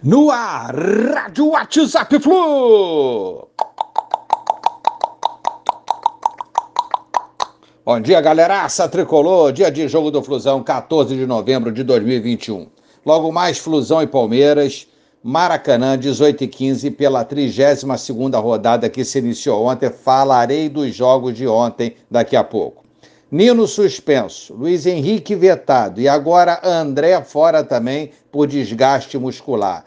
No ar, Rádio WhatsApp Flu. Bom dia, galeraça tricolor. Dia de jogo do Flusão, 14 de novembro de 2021. Logo mais, Flusão e Palmeiras, Maracanã, 18 e 15, pela 32 rodada que se iniciou ontem. Falarei dos jogos de ontem daqui a pouco. Nino suspenso, Luiz Henrique vetado e agora André fora também por desgaste muscular.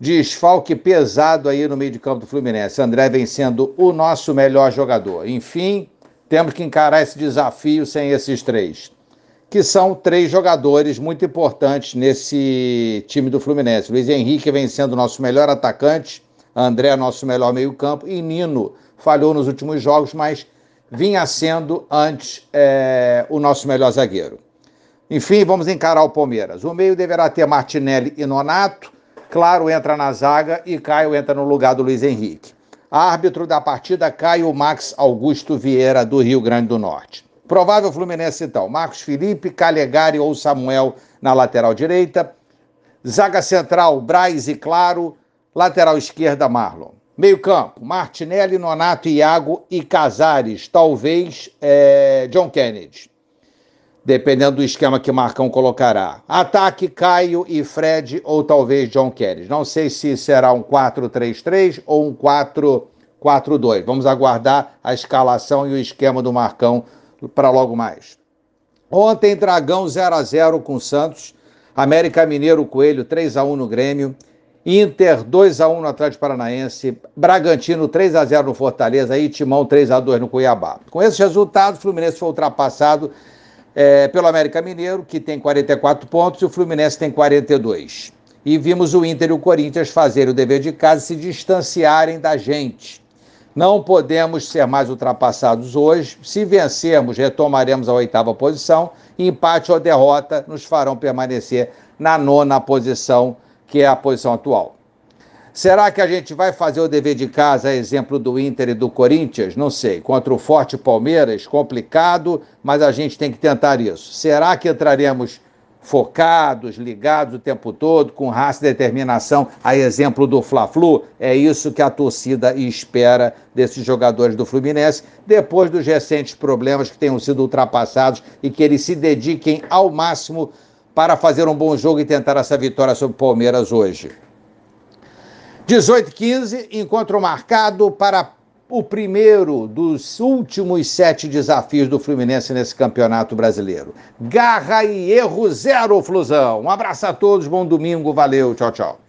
Desfalque pesado aí no meio de campo do Fluminense. André vem sendo o nosso melhor jogador. Enfim, temos que encarar esse desafio sem esses três, que são três jogadores muito importantes nesse time do Fluminense. Luiz Henrique vem sendo o nosso melhor atacante, André nosso melhor meio-campo e Nino falhou nos últimos jogos, mas vinha sendo antes é, o nosso melhor zagueiro. Enfim, vamos encarar o Palmeiras. O meio deverá ter Martinelli e Nonato. Claro entra na zaga e Caio entra no lugar do Luiz Henrique. Árbitro da partida, Caio Max Augusto Vieira, do Rio Grande do Norte. Provável Fluminense, então. Marcos Felipe, Calegari ou Samuel na lateral direita. Zaga central, Braz e Claro. Lateral esquerda, Marlon. Meio-campo, Martinelli, Nonato, Iago e Casares, talvez é, John Kennedy, dependendo do esquema que Marcão colocará. Ataque, Caio e Fred, ou talvez John Kennedy. Não sei se será um 4-3-3 ou um 4-4-2. Vamos aguardar a escalação e o esquema do Marcão para logo mais. Ontem, Dragão 0 a 0 com Santos. América Mineiro Coelho 3 a 1 no Grêmio. Inter 2 x 1 no Atlético Paranaense, Bragantino 3 x 0 no Fortaleza e Timão 3 x 2 no Cuiabá. Com esses resultados, o Fluminense foi ultrapassado é, pelo América Mineiro, que tem 44 pontos, e o Fluminense tem 42. E vimos o Inter e o Corinthians fazerem o dever de casa e se distanciarem da gente. Não podemos ser mais ultrapassados hoje. Se vencermos, retomaremos a oitava posição. Empate ou derrota nos farão permanecer na nona posição que é a posição atual. Será que a gente vai fazer o dever de casa, exemplo do Inter e do Corinthians? Não sei. Contra o forte Palmeiras, complicado, mas a gente tem que tentar isso. Será que entraremos focados, ligados o tempo todo, com raça e determinação, a exemplo do Fla-Flu? É isso que a torcida espera desses jogadores do Fluminense, depois dos recentes problemas que tenham sido ultrapassados e que eles se dediquem ao máximo para fazer um bom jogo e tentar essa vitória sobre o Palmeiras hoje. 18-15, encontro marcado para o primeiro dos últimos sete desafios do Fluminense nesse campeonato brasileiro. Garra e erro zero, Flusão. Um abraço a todos, bom domingo, valeu, tchau, tchau.